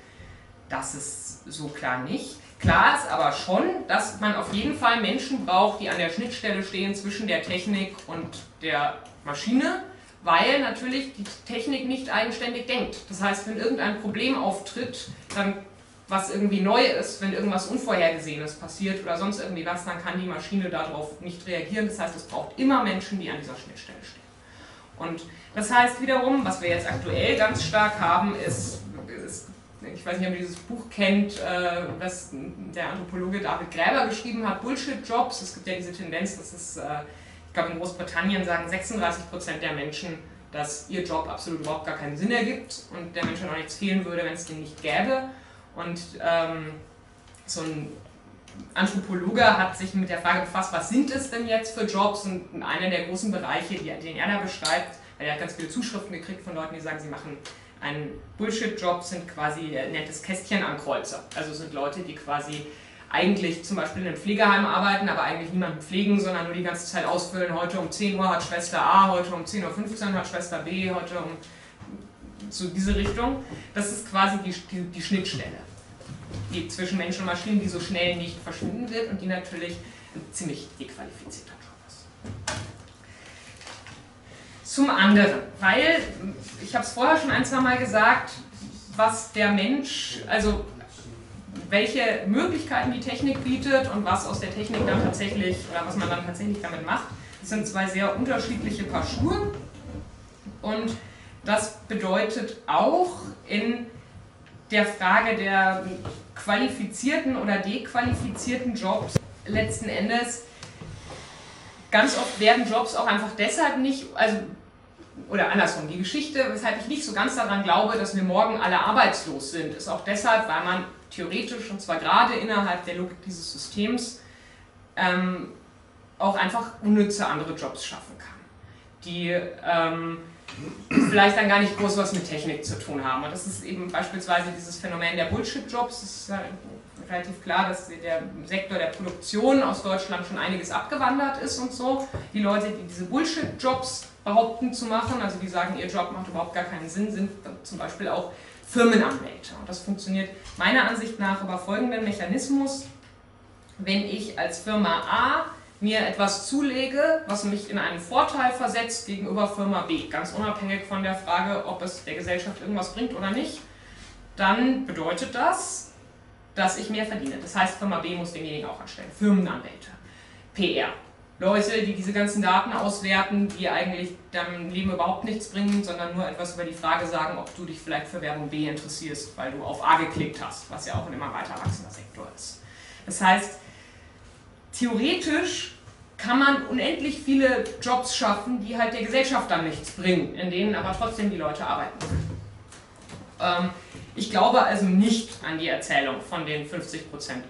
das ist so klar nicht. Klar ist aber schon, dass man auf jeden Fall Menschen braucht, die an der Schnittstelle stehen zwischen der Technik und der Maschine, weil natürlich die Technik nicht eigenständig denkt. Das heißt, wenn irgendein Problem auftritt, dann was irgendwie neu ist, wenn irgendwas Unvorhergesehenes passiert oder sonst irgendwie was, dann kann die Maschine darauf nicht reagieren. Das heißt, es braucht immer Menschen, die an dieser Schnittstelle stehen. Und das heißt wiederum, was wir jetzt aktuell ganz stark haben, ist, ist ich weiß nicht, ob ihr dieses Buch kennt, äh, das der Anthropologe David Gräber geschrieben hat, Bullshit-Jobs. Es gibt ja diese Tendenz, dass es, äh, ich glaube in Großbritannien sagen 36 Prozent der Menschen, dass ihr Job absolut überhaupt gar keinen Sinn ergibt und der Menschheit auch nichts fehlen würde, wenn es den nicht gäbe. Und ähm, so ein Anthropologe hat sich mit der Frage befasst, was sind es denn jetzt für Jobs? Und einer der großen Bereiche, die, den er da beschreibt, weil er hat ganz viele Zuschriften gekriegt von Leuten, die sagen, sie machen einen Bullshit-Job, sind quasi, er nennt Kästchen an Kreuzer. Also sind Leute, die quasi eigentlich zum Beispiel in einem Pflegeheim arbeiten, aber eigentlich niemanden pflegen, sondern nur die ganze Zeit ausfüllen, heute um 10 Uhr hat Schwester A, heute um 10.15 Uhr hat Schwester B, heute um so diese Richtung. Das ist quasi die, die, die Schnittstelle die zwischen Mensch und Maschinen, die so schnell nicht verschwinden wird und die natürlich ein ziemlich dequalifizierter Job ist. Zum anderen, weil, ich habe es vorher schon ein, zwei Mal gesagt, was der Mensch, also welche Möglichkeiten die Technik bietet und was aus der Technik dann tatsächlich, oder was man dann tatsächlich damit macht, sind zwei sehr unterschiedliche Paar Schuhe. Und das bedeutet auch in der Frage der qualifizierten oder dequalifizierten Jobs letzten Endes ganz oft werden Jobs auch einfach deshalb nicht, also oder andersrum, die Geschichte, weshalb ich nicht so ganz daran glaube, dass wir morgen alle arbeitslos sind, ist auch deshalb, weil man theoretisch und zwar gerade innerhalb der Logik dieses Systems ähm, auch einfach unnütze andere Jobs schaffen kann, die ähm, vielleicht dann gar nicht groß was mit Technik zu tun haben. Und das ist eben beispielsweise dieses Phänomen der Bullshit-Jobs. Es ist ja relativ klar, dass der Sektor der Produktion aus Deutschland schon einiges abgewandert ist und so. Die Leute, die diese Bullshit-Jobs behaupten zu machen, also die sagen, ihr Job macht überhaupt gar keinen Sinn, sind zum Beispiel auch Firmenanwälte. Und das funktioniert meiner Ansicht nach über folgenden Mechanismus. Wenn ich als Firma A mir etwas zulege, was mich in einen Vorteil versetzt gegenüber Firma B, ganz unabhängig von der Frage, ob es der Gesellschaft irgendwas bringt oder nicht, dann bedeutet das, dass ich mehr verdiene. Das heißt, Firma B muss denjenigen auch anstellen. Firmenanwälte, PR. Leute, die diese ganzen Daten auswerten, die eigentlich deinem Leben überhaupt nichts bringen, sondern nur etwas über die Frage sagen, ob du dich vielleicht für Werbung B interessierst, weil du auf A geklickt hast, was ja auch ein immer weiter wachsender Sektor ist. Das heißt, theoretisch kann man unendlich viele Jobs schaffen, die halt der Gesellschaft dann nichts bringen, in denen aber trotzdem die Leute arbeiten können. Ähm, ich glaube also nicht an die Erzählung von den 50%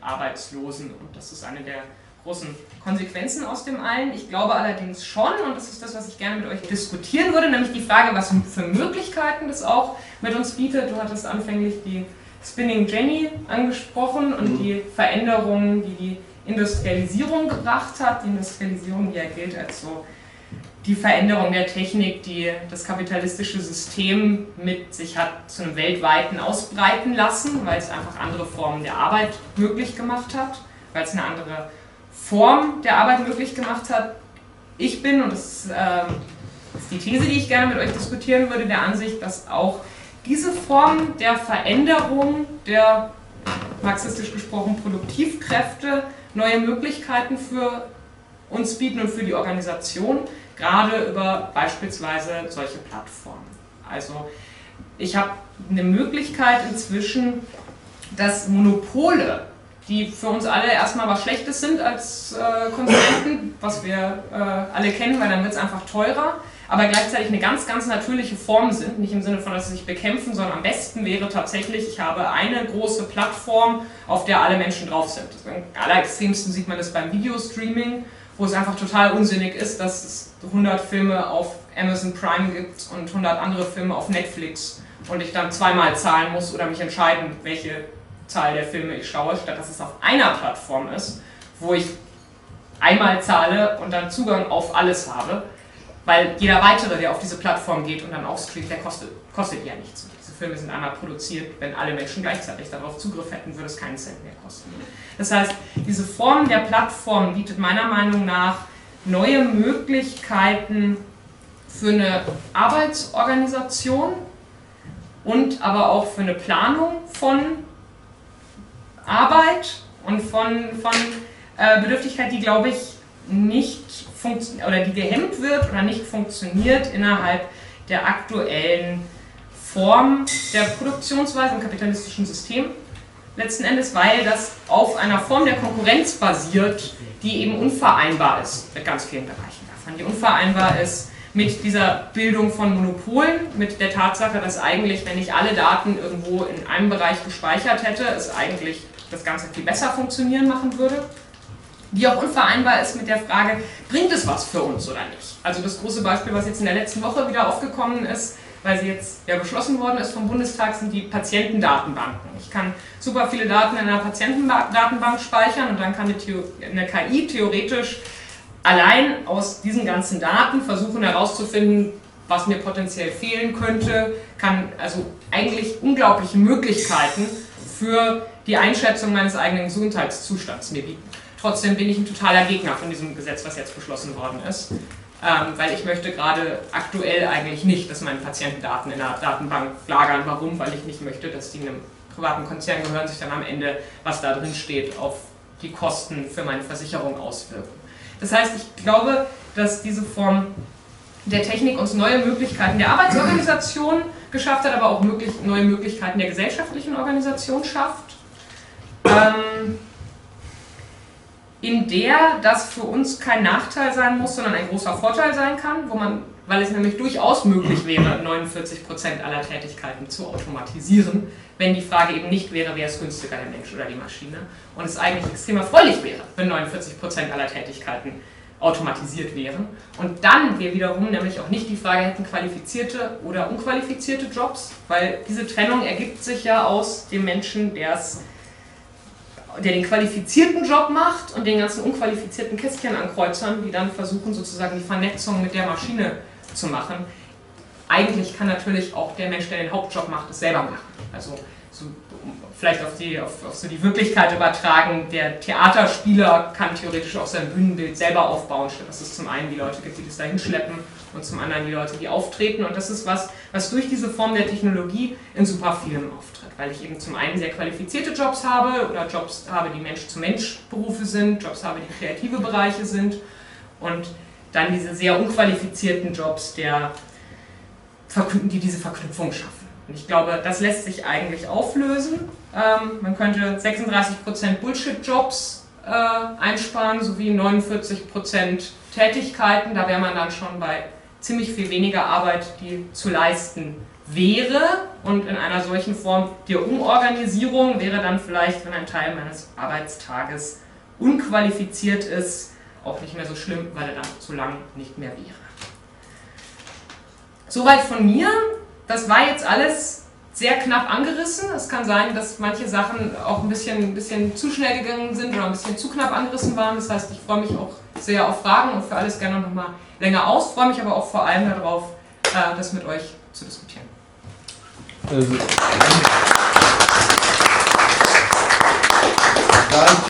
Arbeitslosen und das ist eine der großen Konsequenzen aus dem allen. Ich glaube allerdings schon, und das ist das, was ich gerne mit euch diskutieren würde, nämlich die Frage, was für Möglichkeiten das auch mit uns bietet. Du hattest anfänglich die Spinning Jenny angesprochen und die Veränderungen, die die Industrialisierung gebracht hat. Die Industrialisierung, die ja gilt als so die Veränderung der Technik, die das kapitalistische System mit sich hat zu einem weltweiten ausbreiten lassen, weil es einfach andere Formen der Arbeit möglich gemacht hat, weil es eine andere Form der Arbeit möglich gemacht hat. Ich bin, und das ist, äh, ist die These, die ich gerne mit euch diskutieren würde, der Ansicht, dass auch diese Form der Veränderung der marxistisch gesprochen Produktivkräfte neue Möglichkeiten für uns bieten und für die Organisation, gerade über beispielsweise solche Plattformen. Also ich habe eine Möglichkeit inzwischen, dass Monopole, die für uns alle erstmal was Schlechtes sind als äh, Konsumenten, was wir äh, alle kennen, weil dann wird es einfach teurer, aber gleichzeitig eine ganz, ganz natürliche Form sind, nicht im Sinne von, dass sie sich bekämpfen, sondern am besten wäre tatsächlich, ich habe eine große Plattform, auf der alle Menschen drauf sind. Am allerextremsten sieht man das beim Videostreaming, wo es einfach total unsinnig ist, dass es 100 Filme auf Amazon Prime gibt und 100 andere Filme auf Netflix und ich dann zweimal zahlen muss oder mich entscheiden, welche Zahl der Filme ich schaue, statt dass es auf einer Plattform ist, wo ich einmal zahle und dann Zugang auf alles habe. Weil jeder weitere, der auf diese Plattform geht und dann streamt, der kostet, kostet ja nichts. Diese Filme sind einmal produziert, wenn alle Menschen gleichzeitig darauf Zugriff hätten, würde es keinen Cent mehr kosten. Das heißt, diese Form der Plattform bietet meiner Meinung nach neue Möglichkeiten für eine Arbeitsorganisation und aber auch für eine Planung von Arbeit und von, von äh, Bedürftigkeit, die, glaube ich, nicht oder die gehemmt wird oder nicht funktioniert innerhalb der aktuellen Form der Produktionsweise im kapitalistischen System. Letzten Endes, weil das auf einer Form der Konkurrenz basiert, die eben unvereinbar ist mit ganz vielen Bereichen davon. Die unvereinbar ist mit dieser Bildung von Monopolen, mit der Tatsache, dass eigentlich, wenn ich alle Daten irgendwo in einem Bereich gespeichert hätte, es eigentlich das Ganze viel besser funktionieren machen würde die auch unvereinbar ist mit der Frage, bringt es was für uns oder nicht? Also das große Beispiel, was jetzt in der letzten Woche wieder aufgekommen ist, weil sie jetzt ja beschlossen worden ist vom Bundestag, sind die Patientendatenbanken. Ich kann super viele Daten in einer Patientendatenbank speichern und dann kann eine, KI theoretisch allein aus diesen ganzen Daten versuchen herauszufinden, was mir potenziell fehlen könnte, kann also eigentlich unglaubliche Möglichkeiten für die Einschätzung meines eigenen Gesundheitszustands mir bieten. Trotzdem bin ich ein totaler Gegner von diesem Gesetz, was jetzt beschlossen worden ist. Ähm, weil ich möchte gerade aktuell eigentlich nicht, dass meine Patientendaten in der Datenbank lagern. Warum? Weil ich nicht möchte, dass die einem privaten Konzern gehören, sich dann am Ende, was da drin steht, auf die Kosten für meine Versicherung auswirken. Das heißt, ich glaube, dass diese Form der Technik uns neue Möglichkeiten der Arbeitsorganisation geschafft hat, aber auch möglich, neue Möglichkeiten der gesellschaftlichen Organisation schafft. Ähm, in der das für uns kein Nachteil sein muss, sondern ein großer Vorteil sein kann, wo man, weil es nämlich durchaus möglich wäre, 49% aller Tätigkeiten zu automatisieren, wenn die Frage eben nicht wäre, wer ist günstiger, der Mensch oder die Maschine. Und es eigentlich extrem erfreulich wäre, wenn 49% aller Tätigkeiten automatisiert wären. Und dann wir wiederum nämlich auch nicht die Frage hätten, qualifizierte oder unqualifizierte Jobs, weil diese Trennung ergibt sich ja aus dem Menschen, der es der den qualifizierten Job macht und den ganzen unqualifizierten Kästchen an Kreuzern, die dann versuchen sozusagen die Vernetzung mit der Maschine zu machen. Eigentlich kann natürlich auch der Mensch, der den Hauptjob macht, es selber machen. Also so, vielleicht auf, die, auf, auf so die Wirklichkeit übertragen, der Theaterspieler kann theoretisch auch sein Bühnenbild selber aufbauen, statt dass es zum einen die Leute gibt, die das da hinschleppen und zum anderen die Leute, die auftreten. Und das ist was, was durch diese Form der Technologie in super vielen auftritt, weil ich eben zum einen sehr qualifizierte Jobs habe oder Jobs habe, die Mensch-zu-Mensch-Berufe sind, Jobs habe, die kreative Bereiche sind und dann diese sehr unqualifizierten Jobs, der, die diese Verknüpfung schaffen. Und ich glaube, das lässt sich eigentlich auflösen. Ähm, man könnte 36% Bullshit-Jobs äh, einsparen, sowie 49% Tätigkeiten. Da wäre man dann schon bei ziemlich viel weniger Arbeit, die zu leisten wäre. Und in einer solchen Form der Umorganisierung wäre dann vielleicht, wenn ein Teil meines Arbeitstages unqualifiziert ist, auch nicht mehr so schlimm, weil er dann zu lang nicht mehr wäre. Soweit von mir. Das war jetzt alles sehr knapp angerissen. Es kann sein, dass manche Sachen auch ein bisschen, ein bisschen zu schnell gegangen sind oder ein bisschen zu knapp angerissen waren. Das heißt, ich freue mich auch sehr auf Fragen und für alles gerne noch mal länger aus. Freue mich aber auch vor allem darauf, äh, das mit euch zu diskutieren. Also.